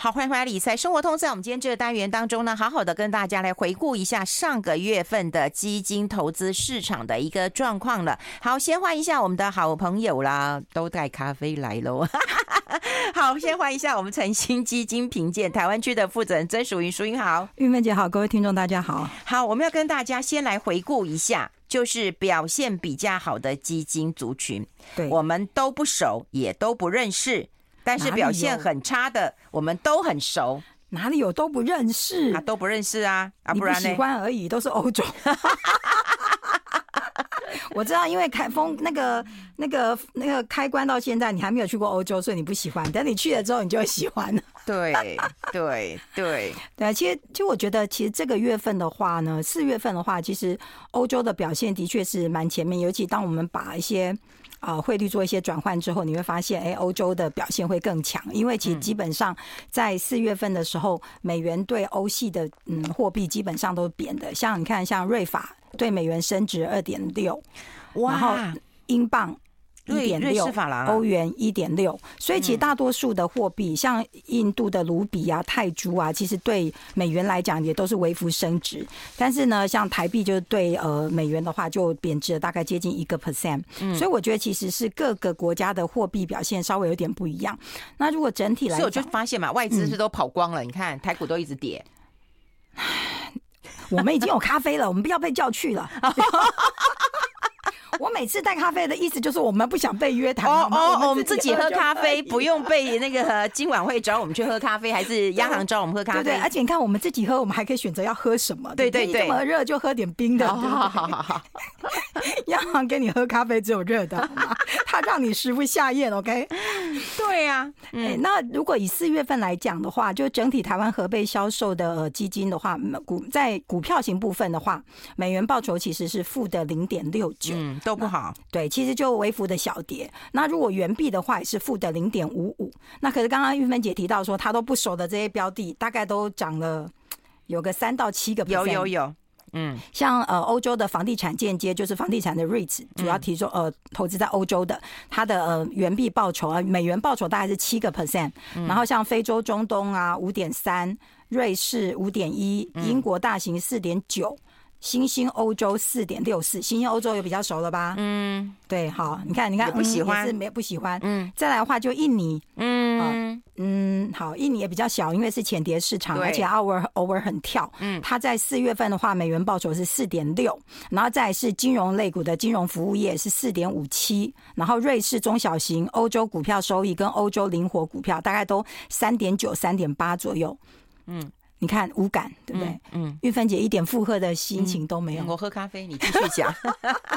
好，欢迎回来理财生活通。在我们今天这个单元当中呢，好好的跟大家来回顾一下上个月份的基金投资市场的一个状况了。好，先欢迎一下我们的好朋友啦，都带咖啡来喽。好，先欢迎一下我们诚心基金评鉴台湾区的负责人曾淑云，淑云好，玉芬姐好，各位听众大家好。好，我们要跟大家先来回顾一下，就是表现比较好的基金族群，对，我们都不熟，也都不认识。但是表现很差的，我们都很熟。哪里有都不认识？啊，都不认识啊！啊，不然呢？喜欢而已，都是欧洲。我知道，因为开封那个、那个、那个开关到现在，你还没有去过欧洲，所以你不喜欢。等你去了之后，你就会喜欢了。对 对对对，其实，其实我觉得，其实这个月份的话呢，四月份的话，其实欧洲的表现的确是蛮前面，尤其当我们把一些。啊，汇率做一些转换之后，你会发现，哎，欧洲的表现会更强，因为其实基本上在四月份的时候，美元对欧系的嗯货币基本上都贬的，像你看，像瑞法对美元升值二点六，然后英镑。一点六，欧元一点六，所以其实大多数的货币，像印度的卢比啊、泰铢啊，其实对美元来讲也都是微幅升值。但是呢，像台币就是对呃美元的话，就贬值了大概接近一个 percent。所以我觉得其实是各个国家的货币表现稍微有点不一样。那如果整体来说，所以我就发现嘛，外资是都跑光了。你看台股都一直跌，我们已经有咖啡了，我们不要被叫去了。我每次带咖啡的意思就是我们不想被约谈哦哦，我们自己喝咖啡，不用被那个今晚会找我们去喝咖啡，还是央行找我们喝咖啡？对，而且你看，我们自己喝，我们还可以选择要喝什么。对对对，这么热就喝点冰的。好好好好，央行给你喝咖啡只有热的，他让你食不下咽。OK？对呀。哎，那如果以四月份来讲的话，就整体台湾合备销售的基金的话，股在股票型部分的话，美元报酬其实是负的零点六九。都不好，对，其实就微幅的小跌。那如果元币的话，也是负的零点五五。那可是刚刚玉芬姐提到说，她都不熟的这些标的，大概都涨了有个三到七个。有有有，嗯，像呃欧洲的房地产间接就是房地产的 REITs，主要提出呃投资在欧洲的，它的呃元币报酬啊，美元报酬大概是七个 percent。然后像非洲、中东啊五点三，瑞士五点一，英国大型四点九。新兴欧洲四点六四，新兴欧洲也比较熟了吧？嗯，对，好，你看，你看，不喜欢，是没不喜欢。嗯，再来的话就印尼，嗯嗯，好，印尼也比较小，因为是浅碟市场，而且偶尔偶尔很跳。嗯，它在四月份的话，美元报酬是四点六，然后再来是金融类股的金融服务业是四点五七，然后瑞士中小型欧洲股票收益跟欧洲灵活股票大概都三点九、三点八左右。嗯。你看无感，对不对？嗯，玉芬姐一点负荷的心情都没有。我喝咖啡，你继续讲。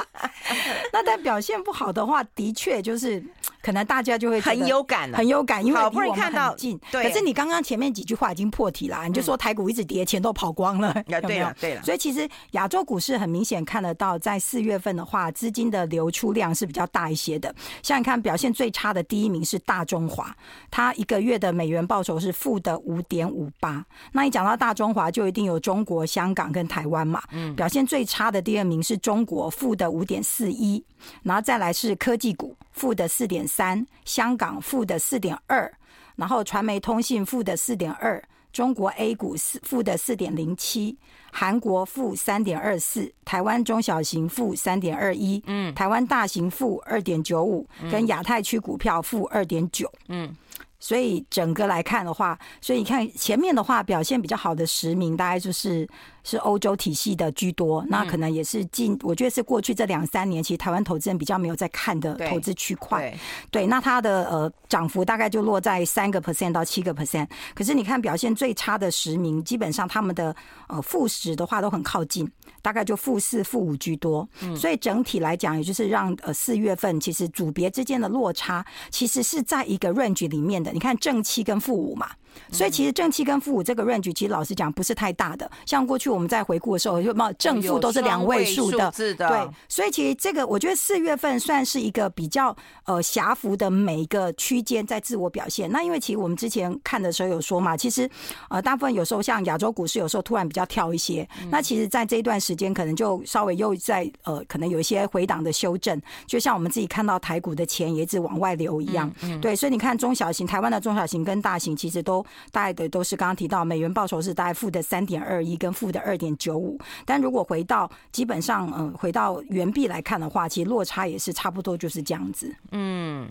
那但表现不好的话，的确就是。可能大家就会很有感了，很有感，因为好不容易看到近。对，可是你刚刚前面几句话已经破题了，你就说台股一直跌，钱都跑光了，有没有？对了，所以其实亚洲股市很明显看得到，在四月份的话，资金的流出量是比较大一些的。像你看表现最差的第一名是大中华，它一个月的美元报酬是负的五点五八。那你讲到大中华，就一定有中国、香港跟台湾嘛。嗯。表现最差的第二名是中国，负的五点四一，然后再来是科技股。负的四点三，香港负的四点二，然后传媒通信负的四点二，中国 A 股四负的四点零七，韩国负三点二四，台湾中小型负三点二一，嗯，台湾大型负二点九五，跟亚太区股票负二点九，嗯。所以整个来看的话，所以你看前面的话表现比较好的十名，大概就是是欧洲体系的居多。那可能也是近，我觉得是过去这两三年，其实台湾投资人比较没有在看的投资区块。对，那它的呃涨幅大概就落在三个 percent 到七个 percent。可是你看表现最差的十名，基本上他们的呃负十的话都很靠近，大概就负四、负五居多。所以整体来讲，也就是让呃四月份其实组别之间的落差，其实是在一个 range 里面的。你看正七跟负五嘛。所以其实正七跟负五这个 range，其实老实讲不是太大的。像过去我们在回顾的时候，就冒正负都是两位数的。对，所以其实这个我觉得四月份算是一个比较呃狭幅的每一个区间在自我表现。那因为其实我们之前看的时候有说嘛，其实呃大部分有时候像亚洲股市有时候突然比较跳一些，那其实在这一段时间可能就稍微又在呃可能有一些回档的修正，就像我们自己看到台股的钱也一直往外流一样。对，所以你看中小型台湾的中小型跟大型其实都。洲大概的都是刚刚提到美元报酬是大概负的三点二一跟负的二点九五，但如果回到基本上嗯回到元币来看的话，其实落差也是差不多就是这样子。嗯，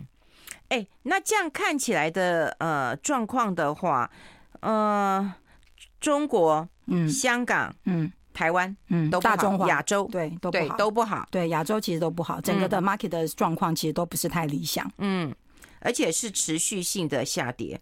哎、欸，那这样看起来的呃状况的话，呃，中国、嗯，香港，嗯。台湾，嗯，都大中华亚洲，对，都不好，都不好。对，亚洲其实都不好，整个的 market 的状况其实都不是太理想。嗯，而且是持续性的下跌。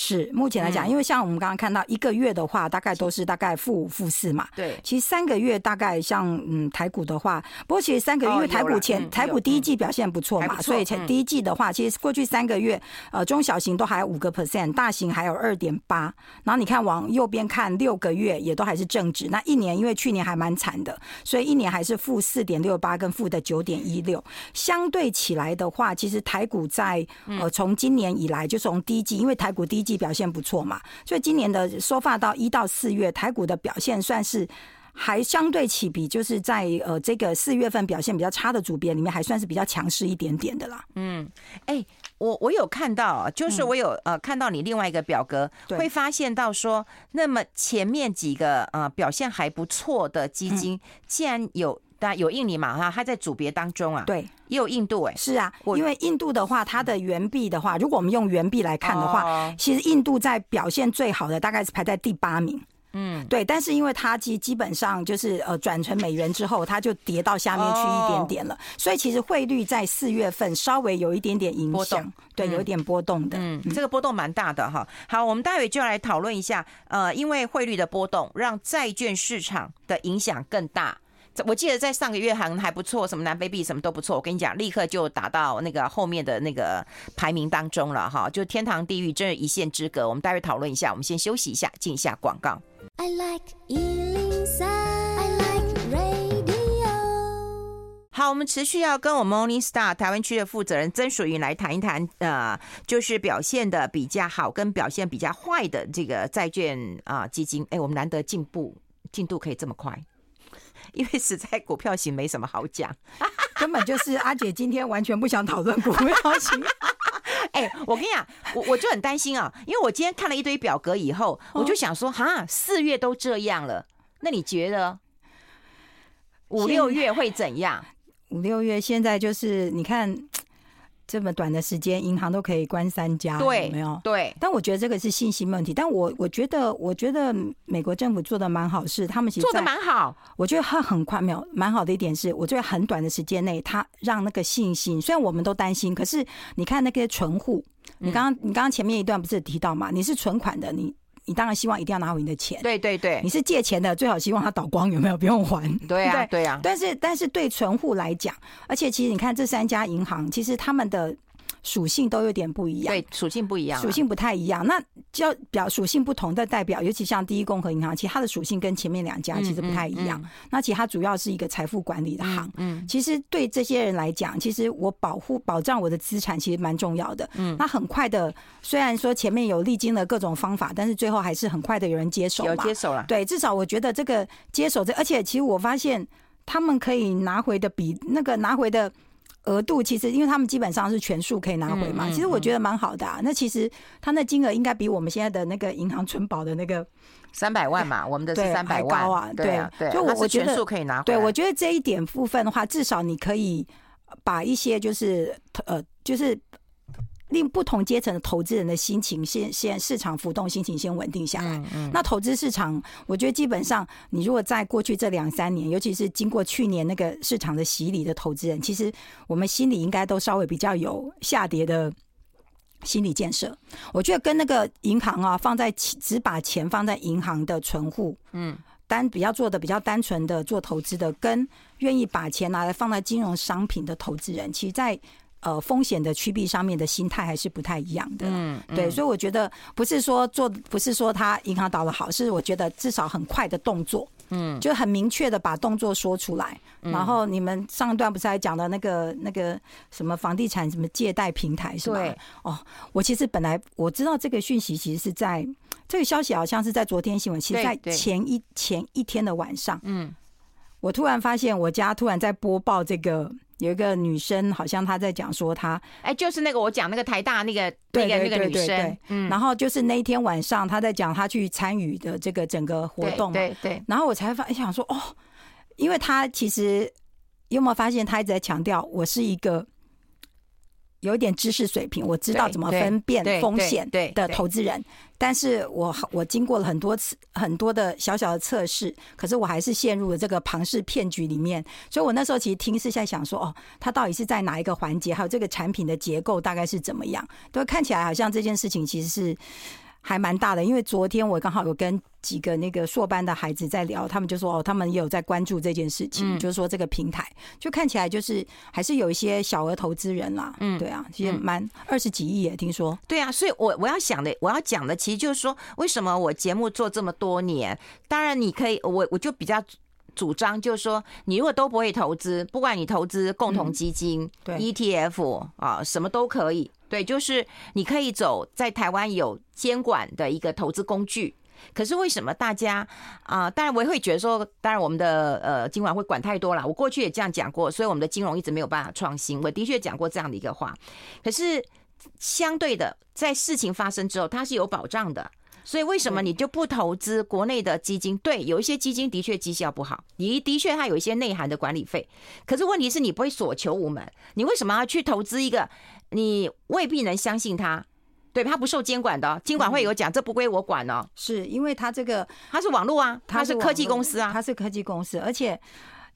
是目前来讲，因为像我们刚刚看到一个月的话，大概都是大概负五、负四嘛。对，其实三个月大概像嗯台股的话，不过其实三个月因为台股前台股第一季表现不错嘛，所以前第一季的话，其实过去三个月呃中小型都还有五个 percent，大型还有二点八。然后你看往右边看六个月也都还是正值，那一年因为去年还蛮惨的，所以一年还是负四点六八跟负的九点一六。相对起来的话，其实台股在呃从今年以来就从第一季，因为台股第一季表现不错嘛，所以今年的收发到一到四月，台股的表现算是还相对起比，就是在呃这个四月份表现比较差的组别里面，还算是比较强势一点点的啦。嗯，哎、欸，我我有看到，就是我有呃看到你另外一个表格，嗯、会发现到说，那么前面几个呃表现还不错的基金，既然有。对，有印尼嘛哈，它在组别当中啊，对，也有印度哎、欸，是啊，因为印度的话，它的元币的话，如果我们用元币来看的话，其实印度在表现最好的大概是排在第八名，嗯，对，但是因为它基基本上就是呃转成美元之后，它就跌到下面去一点点了，所以其实汇率在四月份稍微有一点点影响，对，有一点波动的，嗯，这个波动蛮大的哈。好，我们待会就来讨论一下，呃，因为汇率的波动让债券市场的影响更大。我记得在上个月还还不错，什么南非币什么都不错。我跟你讲，立刻就打到那个后面的那个排名当中了哈，就天堂地狱真是一线之隔。我们待会讨论一下，我们先休息一下，进一下广告。I like 103, I like radio。好，我们持续要跟我们 Morningstar 台湾区的负责人曾淑云来谈一谈，呃，就是表现的比较好跟表现比较坏的这个债券啊、呃、基金。哎，我们难得进步进度可以这么快。因为实在股票型没什么好讲，根本就是阿姐今天完全不想讨论股票型。哎，我跟你讲，我我就很担心啊，因为我今天看了一堆表格以后，我就想说，哈，四月都这样了，那你觉得五六月会怎样？五六月现在就是你看。这么短的时间，银行都可以关三家，对，有没有？对。但我觉得这个是信心问题。但我我觉得，我觉得美国政府做的蛮好，是他们其实做的蛮好。我觉得他很快，没有蛮好的一点是，我觉得很短的时间内，他让那个信心，虽然我们都担心，可是你看那个存户，你刚刚你刚刚前面一段不是提到嘛？你是存款的，你。你当然希望一定要拿回你的钱，对对对。你是借钱的，最好希望他倒光，有没有？不用还。对啊，对啊。但是但是对存户来讲，而且其实你看这三家银行，其实他们的。属性都有点不一样，对，属性不一样，属性不太一样。那叫表属性不同的代表，尤其像第一共和银行，其实它的属性跟前面两家其实不太一样。嗯嗯嗯、那其实它主要是一个财富管理的行。嗯，嗯其实对这些人来讲，其实我保护保障我的资产其实蛮重要的。嗯，那很快的，虽然说前面有历经了各种方法，但是最后还是很快的有人接手嘛，有接手了。对，至少我觉得这个接手这，而且其实我发现他们可以拿回的比那个拿回的。额度其实，因为他们基本上是全数可以拿回嘛，嗯嗯嗯、其实我觉得蛮好的、啊。那其实他那金额应该比我们现在的那个银行存保的那个三百万嘛，我们的是三百万高啊。对啊，对，就我我觉得全数可以拿回。对，我觉得这一点部分的话，至少你可以把一些就是呃，就是。令不同阶层的投资人的心情先先市场浮动心情先稳定下来。那投资市场，我觉得基本上，你如果在过去这两三年，尤其是经过去年那个市场的洗礼的投资人，其实我们心里应该都稍微比较有下跌的心理建设。我觉得跟那个银行啊，放在只把钱放在银行的存户，嗯，单比较做的比较单纯的做投资的，跟愿意把钱拿来放在金融商品的投资人，其实，在呃，风险的趋避上面的心态还是不太一样的。嗯，对，所以我觉得不是说做，不是说他银行倒了好，是我觉得至少很快的动作，嗯，就很明确的把动作说出来。然后你们上一段不是还讲到那个那个什么房地产什么借贷平台是吧？对。哦，我其实本来我知道这个讯息，其实是在这个消息好像是在昨天新闻，其实在前一前一天的晚上，嗯，我突然发现我家突然在播报这个。有一个女生，好像她在讲说她，哎，就是那个我讲那个台大那个那个那个女生，嗯，然后就是那一天晚上她在讲她去参与的这个整个活动，对对，然后我才发现想说哦，因为她其实有没有发现她一直在强调我是一个。有一点知识水平，我知道怎么分辨风险的投资人，但是我我经过了很多次很多的小小的测试，可是我还是陷入了这个庞氏骗局里面。所以我那时候其实听是在想说，哦，他到底是在哪一个环节，还有这个产品的结构大概是怎么样？都看起来好像这件事情其实是。还蛮大的，因为昨天我刚好有跟几个那个硕班的孩子在聊，他们就说哦，他们也有在关注这件事情，嗯、就是说这个平台就看起来就是还是有一些小额投资人啦，嗯，对啊，其实蛮二十几亿也听说，对啊，所以我我要想的，我要讲的其实就是说，为什么我节目做这么多年，当然你可以，我我就比较主张就是说，你如果都不会投资，不管你投资共同基金、嗯、对 ETF 啊，什么都可以。对，就是你可以走在台湾有监管的一个投资工具，可是为什么大家啊、呃？当然我也会觉得说，当然我们的呃金管会管太多了。我过去也这样讲过，所以我们的金融一直没有办法创新。我的确讲过这样的一个话。可是相对的，在事情发生之后，它是有保障的。所以为什么你就不投资国内的基金？对，有一些基金的确绩效不好，你的确它有一些内涵的管理费。可是问题是你不会所求无门，你为什么要去投资一个你未必能相信他？对，他不受监管的，监管会有讲，这不归我管哦。是因为他这个他是网络啊，他是科技公司啊，他是科技公司，而且。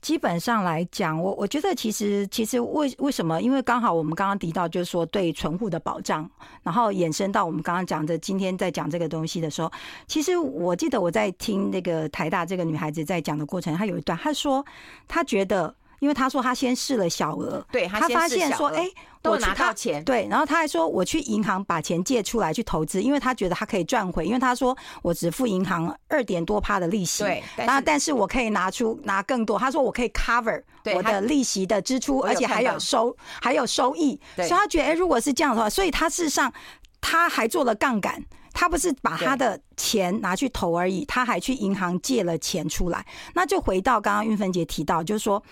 基本上来讲，我我觉得其实其实为为什么？因为刚好我们刚刚提到，就是说对存户的保障，然后延伸到我们刚刚讲的，今天在讲这个东西的时候，其实我记得我在听那个台大这个女孩子在讲的过程，她有一段她说，她觉得。因为他说他先试了小额，对，他发现说，哎，都拿到钱，对，然后他还说我去银行把钱借出来去投资，因为他觉得他可以赚回，因为他说我只付银行二点多趴的利息，对，然后但是我可以拿出拿更多，他说我可以 cover 我的利息的支出，而且还有收还有收益，所以他觉得，哎，如果是这样的话，所以他事实上他还做了杠杆。他不是把他的钱拿去投而已，他还去银行借了钱出来。那就回到刚刚运芬姐提到，就是说，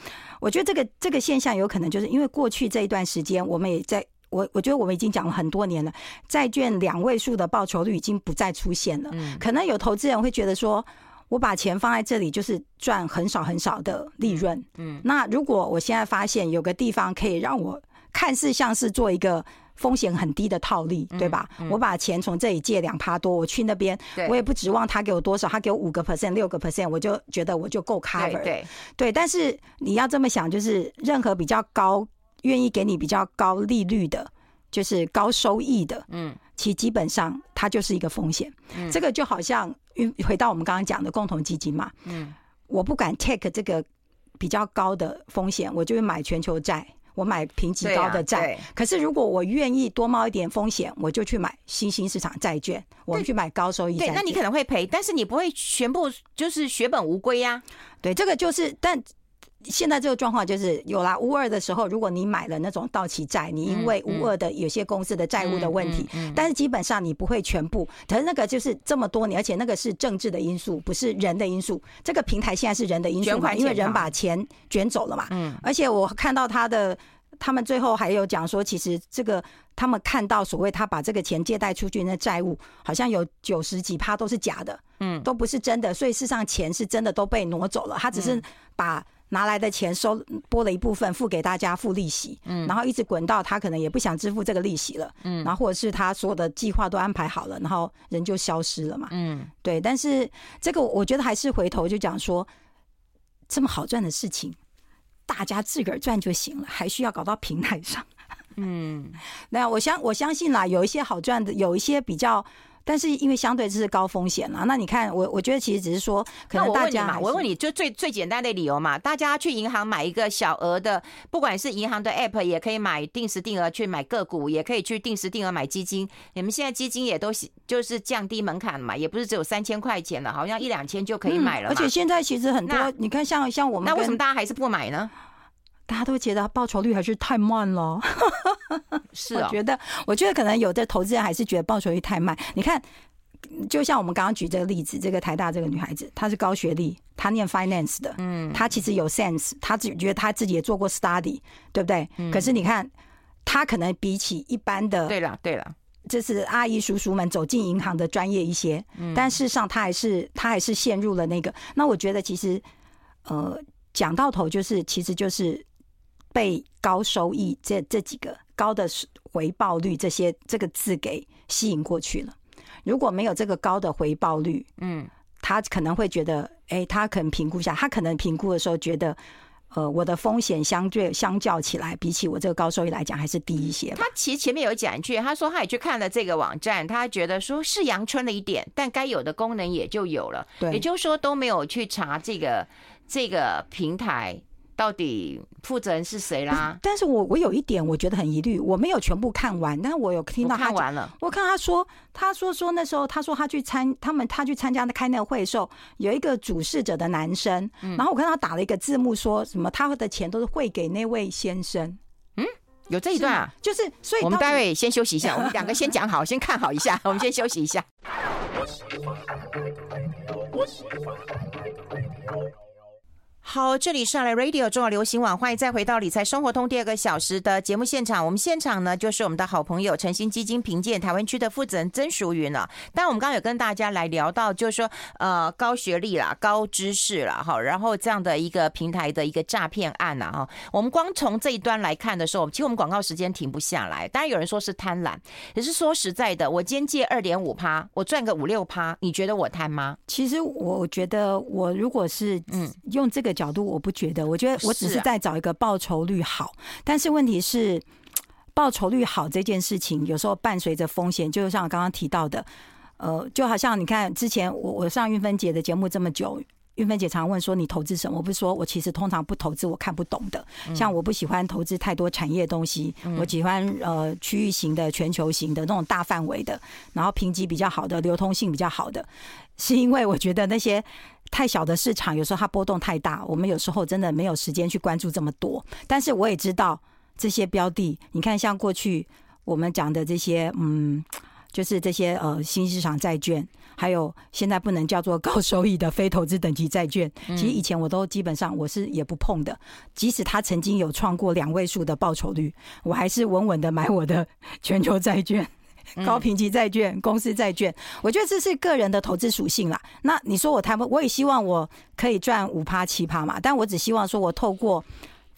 我觉得这个这个现象有可能就是因为过去这一段时间，我们也在我我觉得我们已经讲了很多年了，债券两位数的报酬率已经不再出现了。可能有投资人会觉得说，我把钱放在这里就是赚很少很少的利润。嗯，那如果我现在发现有个地方可以让我看似像是做一个。风险很低的套利，对吧？嗯嗯、我把钱从这里借两趴多，我去那边，我也不指望他给我多少，他给我五个 percent、六个 percent，我就觉得我就够 cover。对对，对，但是你要这么想，就是任何比较高、愿意给你比较高利率的，就是高收益的，嗯，其基本上它就是一个风险。嗯、这个就好像回到我们刚刚讲的共同基金嘛，嗯，我不敢 take 这个比较高的风险，我就会买全球债。我买评级高的债，可是如果我愿意多冒一点风险，我就去买新兴市场债券，我去买高收益债。对，那你可能会赔，但是你不会全部就是血本无归呀。对，这个就是，但现在这个状况就是有啦，乌二的时候，如果你买了那种到期债，你因为乌二的有些公司的债务的问题，但是基本上你不会全部。可是那个就是这么多年，而且那个是政治的因素，不是人的因素。这个平台现在是人的因素嘛，因为人把钱卷走了嘛。嗯，而且我看到他的。他们最后还有讲说，其实这个他们看到所谓他把这个钱借贷出去那债务，好像有九十几趴都是假的，嗯，都不是真的。所以事实上钱是真的都被挪走了，他只是把拿来的钱收拨了一部分付给大家付利息，嗯，然后一直滚到他可能也不想支付这个利息了，嗯，然后或者是他所有的计划都安排好了，然后人就消失了嘛，嗯，对。但是这个我觉得还是回头就讲说，这么好赚的事情。大家自个儿赚就行了，还需要搞到平台上？嗯，那我相我相信啦，有一些好赚的，有一些比较，但是因为相对这是高风险啦。那你看，我我觉得其实只是说，可能大家我问你就最最简单的理由嘛，大家去银行买一个小额的，不管是银行的 app，也可以买定时定额去买个股，也可以去定时定额买基金。你们现在基金也都是就是降低门槛嘛，也不是只有三千块钱了，好像一两千就可以买了，嗯。而且现在其实很多，你看像像我们，那为什么大家还是不买呢？大家都觉得报酬率还是太慢了，是啊，我觉得，我觉得可能有的投资人还是觉得报酬率太慢。你看，就像我们刚刚举这个例子，这个台大这个女孩子，她是高学历，她念 finance 的，嗯，她其实有 sense，她自己觉得她自己也做过 study，对不对？嗯、可是你看，她可能比起一般的，对了对了，就是阿姨叔叔们走进银行的专业一些，嗯，但事实上她还是她还是陷入了那个。那我觉得其实，呃，讲到头就是其实就是被高收益这这几个高的回报率这些这个字给吸引过去了。如果没有这个高的回报率，嗯，他可能会觉得，哎、欸，他可能评估一下，他可能评估的时候觉得，呃，我的风险相对相较起来，比起我这个高收益来讲，还是低一些。他其实前面有讲一句，他说他也去看了这个网站，他觉得说是阳春了一点，但该有的功能也就有了，对，也就是说都没有去查这个这个平台。到底负责人是谁啦？但是我我有一点我觉得很疑虑，我没有全部看完，但是我有听到他看完了。我看他说，他说说那时候他说他去参他们他去参加开那个会的时候，有一个主事者的男生，然后我看他打了一个字幕，说什么他的钱都是汇给那位先生。嗯，有这一段啊？就是所以我们待会先休息一下，我们两个先讲好，先看好一下，我们先休息一下。好，这里是来 Radio 中国流行网，欢迎再回到理财生活通第二个小时的节目现场。我们现场呢，就是我们的好朋友诚心基金评鉴台湾区的负责人曾淑云了。但我们刚刚有跟大家来聊到，就是说，呃，高学历啦，高知识啦，哈，然后这样的一个平台的一个诈骗案呐，哈，我们光从这一端来看的时候，其实我们广告时间停不下来。当然有人说是贪婪，也是说实在的，我今天借二点五趴，我赚个五六趴，你觉得我贪吗？其实我觉得，我如果是嗯用这个。角度我不觉得，我觉得我只是在找一个报酬率好，但是问题是报酬率好这件事情有时候伴随着风险，就像我刚刚提到的，呃，就好像你看之前我我上运芬姐的节目这么久，韵芬姐常问说你投资什么？我不是说我其实通常不投资我看不懂的，像我不喜欢投资太多产业的东西，我喜欢呃区域型的、全球型的那种大范围的，然后评级比较好的、流通性比较好的，是因为我觉得那些。太小的市场，有时候它波动太大，我们有时候真的没有时间去关注这么多。但是我也知道这些标的，你看像过去我们讲的这些，嗯，就是这些呃新市场债券，还有现在不能叫做高收益的非投资等级债券，其实以前我都基本上我是也不碰的。即使它曾经有创过两位数的报酬率，我还是稳稳的买我的 全球债券。高评级债券、公司债券，我觉得这是个人的投资属性啦。那你说我谈，我也希望我可以赚五趴七趴嘛，但我只希望说我透过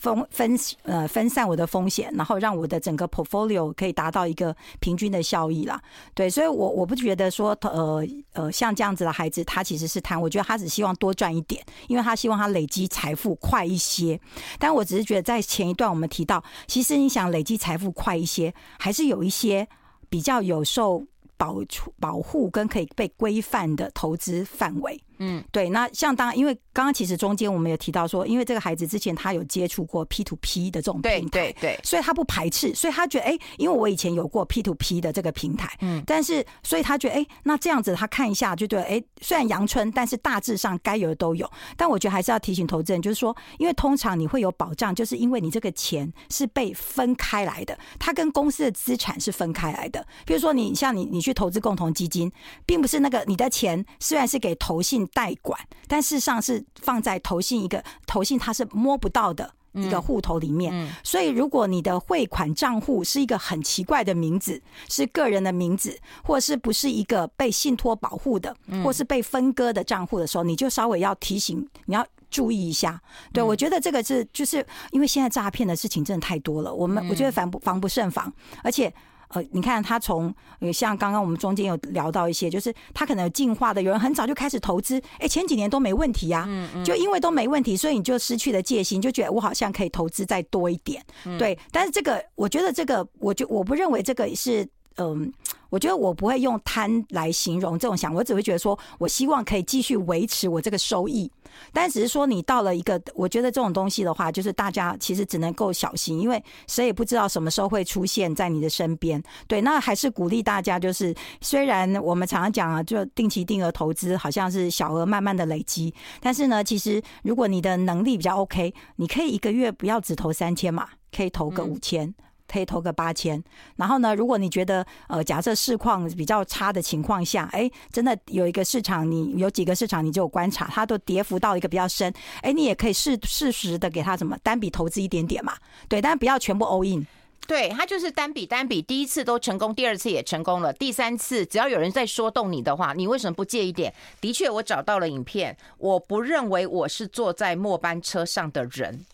分分呃分散我的风险，然后让我的整个 portfolio 可以达到一个平均的效益啦。对，所以我我不觉得说呃呃像这样子的孩子，他其实是贪，我觉得他只希望多赚一点，因为他希望他累积财富快一些。但我只是觉得在前一段我们提到，其实你想累积财富快一些，还是有一些。比较有受保保护跟可以被规范的投资范围。嗯，对，那像当因为刚刚其实中间我们有提到说，因为这个孩子之前他有接触过 P to P 的这种平台，对对。对，所以他不排斥，所以他觉得哎，因为我以前有过 P to P 的这个平台，嗯，但是所以他觉得哎，那这样子他看一下就觉得哎，虽然阳春，但是大致上该有的都有，但我觉得还是要提醒投资人，就是说，因为通常你会有保障，就是因为你这个钱是被分开来的，它跟公司的资产是分开来的，比如说你像你你去投资共同基金，并不是那个你的钱虽然是给投信。代管，但事实上是放在投信一个投信，它是摸不到的一个户头里面。嗯嗯、所以，如果你的汇款账户是一个很奇怪的名字，是个人的名字，或者是不是一个被信托保护的，或是被分割的账户的时候，你就稍微要提醒，你要注意一下。对，我觉得这个是就是因为现在诈骗的事情真的太多了，我们我觉得防不防不胜防，而且。呃，你看他从像刚刚我们中间有聊到一些，就是他可能有进化的，有人很早就开始投资，哎，前几年都没问题呀，就因为都没问题，所以你就失去了戒心，就觉得我好像可以投资再多一点，对。但是这个，我觉得这个，我就我不认为这个是，嗯。我觉得我不会用贪来形容这种想，我只会觉得说，我希望可以继续维持我这个收益，但只是说你到了一个，我觉得这种东西的话，就是大家其实只能够小心，因为谁也不知道什么时候会出现在你的身边。对，那还是鼓励大家，就是虽然我们常常讲啊，就定期定额投资好像是小额慢慢的累积，但是呢，其实如果你的能力比较 OK，你可以一个月不要只投三千嘛，可以投个五千。可以投个八千。然后呢，如果你觉得呃，假设市况比较差的情况下，哎，真的有一个市场，你有几个市场，你就有观察，它都跌幅到一个比较深，哎，你也可以适适时的给它什么单笔投资一点点嘛，对，但不要全部 all in。对，他就是单笔单笔，第一次都成功，第二次也成功了，第三次只要有人在说动你的话，你为什么不借一点？的确，我找到了影片，我不认为我是坐在末班车上的人。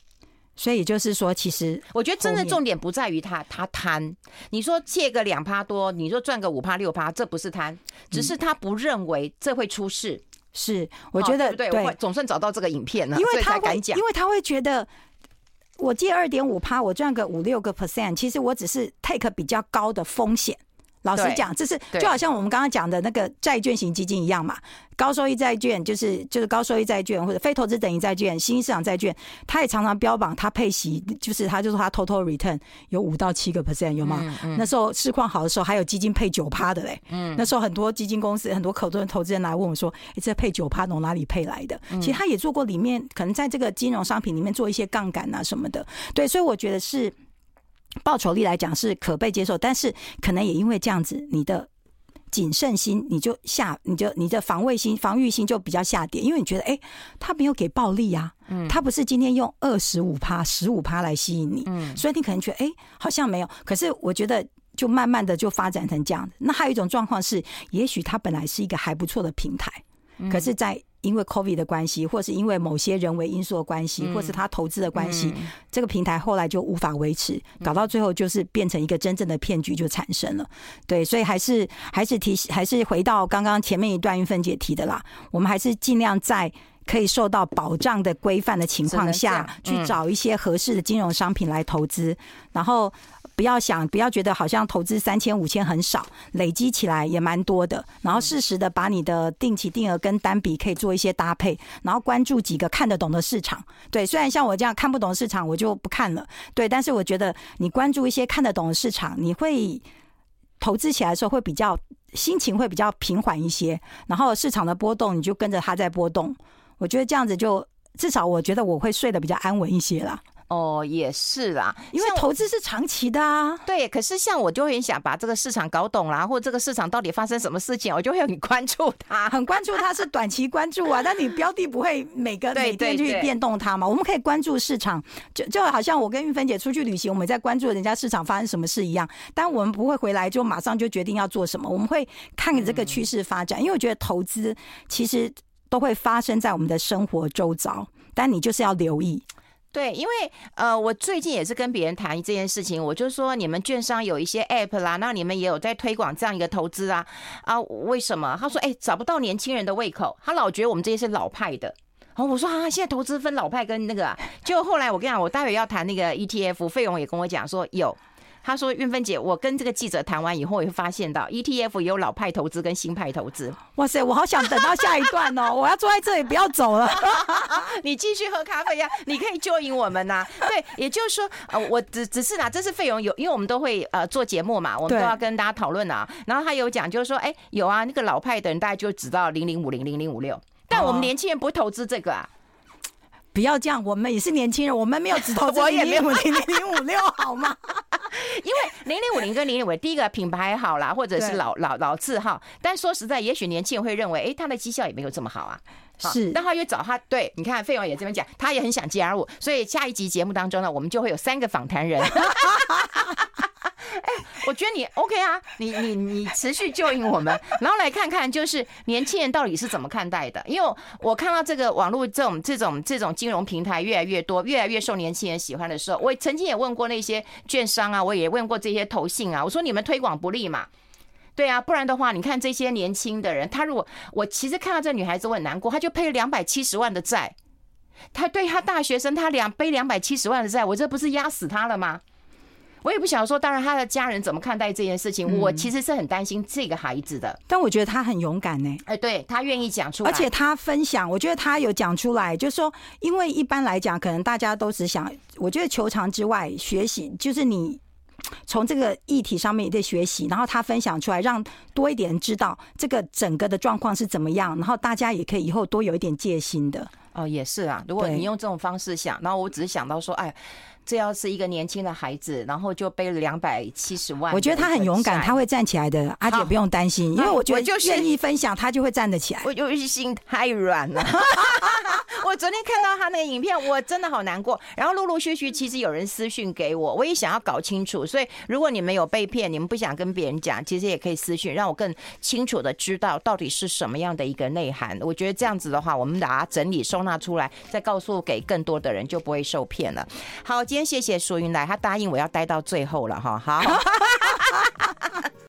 所以就是说，其实我觉得真的重点不在于他，他贪。你说借个两趴多，你说赚个五趴六趴，这不是贪，只是他不认为这会出事。是，我觉得对，我总算找到这个影片了，因为他敢讲，因为他会觉得我借二点五趴，我赚个五六个 percent，其实我只是 take 比较高的风险。老实讲，这是就好像我们刚刚讲的那个债券型基金一样嘛。高收益债券就是就是高收益债券或者非投资等级债券、新兴市场债券，它也常常标榜它配息，就是它就是它 total return 有五到七个 percent 有吗？嗯嗯、那时候市况好的时候，还有基金配九趴的嘞。嗯，那时候很多基金公司很多口头投资人来问我说：“哎，这配九趴从哪里配来的？”其实他也做过里面可能在这个金融商品里面做一些杠杆啊什么的。对，所以我觉得是。报酬率来讲是可被接受，但是可能也因为这样子，你的谨慎心你就下，你就你的防卫心、防御心就比较下跌，因为你觉得，哎，他没有给暴利啊，嗯，他不是今天用二十五趴、十五趴来吸引你，嗯，所以你可能觉得，哎，好像没有。可是我觉得，就慢慢的就发展成这样。那还有一种状况是，也许它本来是一个还不错的平台，可是，在因为 COVID 的关系，或是因为某些人为因素的关系，或是他投资的关系，嗯、这个平台后来就无法维持，搞到最后就是变成一个真正的骗局就产生了。对，所以还是还是提还是回到刚刚前面一段云芬姐提的啦，我们还是尽量在可以受到保障的规范的情况下去找一些合适的金融商品来投资，然后。不要想，不要觉得好像投资三千五千很少，累积起来也蛮多的。然后适时的把你的定期定额跟单笔可以做一些搭配，然后关注几个看得懂的市场。对，虽然像我这样看不懂市场，我就不看了。对，但是我觉得你关注一些看得懂的市场，你会投资起来的时候会比较心情会比较平缓一些。然后市场的波动，你就跟着它在波动。我觉得这样子就至少我觉得我会睡得比较安稳一些啦。哦，也是啦，因为投资是长期的啊。对，可是像我就会很想把这个市场搞懂啦，或者这个市场到底发生什么事情，我就会很关注它，很关注它是短期关注啊。但你标的不会每个每天去变动它嘛？我们可以关注市场，就就好像我跟玉芬姐出去旅行，我们在关注人家市场发生什么事一样。但我们不会回来就马上就决定要做什么，我们会看这个趋势发展。因为我觉得投资其实都会发生在我们的生活周遭，但你就是要留意。对，因为呃，我最近也是跟别人谈这件事情，我就说你们券商有一些 app 啦，那你们也有在推广这样一个投资啊啊？为什么？他说哎，找不到年轻人的胃口，他老觉得我们这些是老派的。然后我说啊，现在投资分老派跟那个啊，就后来我跟你讲，我待会要谈那个 ETF，费勇也跟我讲说有。他说：“运芬姐，我跟这个记者谈完以后，也会发现到 ETF 有老派投资跟新派投资。哇塞，我好想等到下一段哦！我要坐在这里，不要走了。你继续喝咖啡呀、啊，你可以 join 我们呐、啊。对，也就是说，呃，我只只是拿，这是费用有，因为我们都会呃做节目嘛，我们都要跟大家讨论啊。然后他有讲，就是说，哎，有啊，那个老派的人大概就只到零零五零零零五六，但我们年轻人不会投资这个啊。不要这样，我们也是年轻人，我们没有指头 我也没有零零零五六，好吗？”因为零零五零跟零零五，第一个品牌好啦，或者是老老老字号，但说实在，也许年轻人会认为，哎，他的绩效也没有这么好啊。是，但他又找他，对，你看费勇也这么讲，他也很想加入，所以下一集节目当中呢，我们就会有三个访谈人。我觉得你 OK 啊，你你你持续救应我们，然后来看看就是年轻人到底是怎么看待的。因为我看到这个网络这种这种这种金融平台越来越多，越来越受年轻人喜欢的时候，我曾经也问过那些券商啊，我也问过这些投信啊，我说你们推广不利嘛？对啊，不然的话，你看这些年轻的人，他如果我其实看到这女孩子我很难过，他就背了两百七十万的债，他对他大学生他两背两百七十万的债，我这不是压死他了吗？我也不想说，当然他的家人怎么看待这件事情，我其实是很担心这个孩子的。但我觉得他很勇敢呢，哎，对，他愿意讲出来，而且他分享，我觉得他有讲出来，就是说，因为一般来讲，可能大家都只想，我觉得球场之外，学习就是你。从这个议题上面也得学习，然后他分享出来，让多一点人知道这个整个的状况是怎么样，然后大家也可以以后多有一点戒心的。哦，也是啊。如果你用这种方式想，然后我只是想到说，哎。这要是一个年轻的孩子，然后就背了两百七十万，我觉得他很勇敢，他会站起来的。阿姐不用担心，因为我觉得就愿意分享，他就会站得起来。我就是心太软了。我昨天看到他那个影片，我真的好难过。然后陆陆续续，其实有人私讯给我，我也想要搞清楚。所以如果你们有被骗，你们不想跟别人讲，其实也可以私讯，让我更清楚的知道到底是什么样的一个内涵。我觉得这样子的话，我们把它整理收纳出来，再告诉给更多的人，就不会受骗了。好，今先谢谢苏云来他答应我要待到最后了哈好。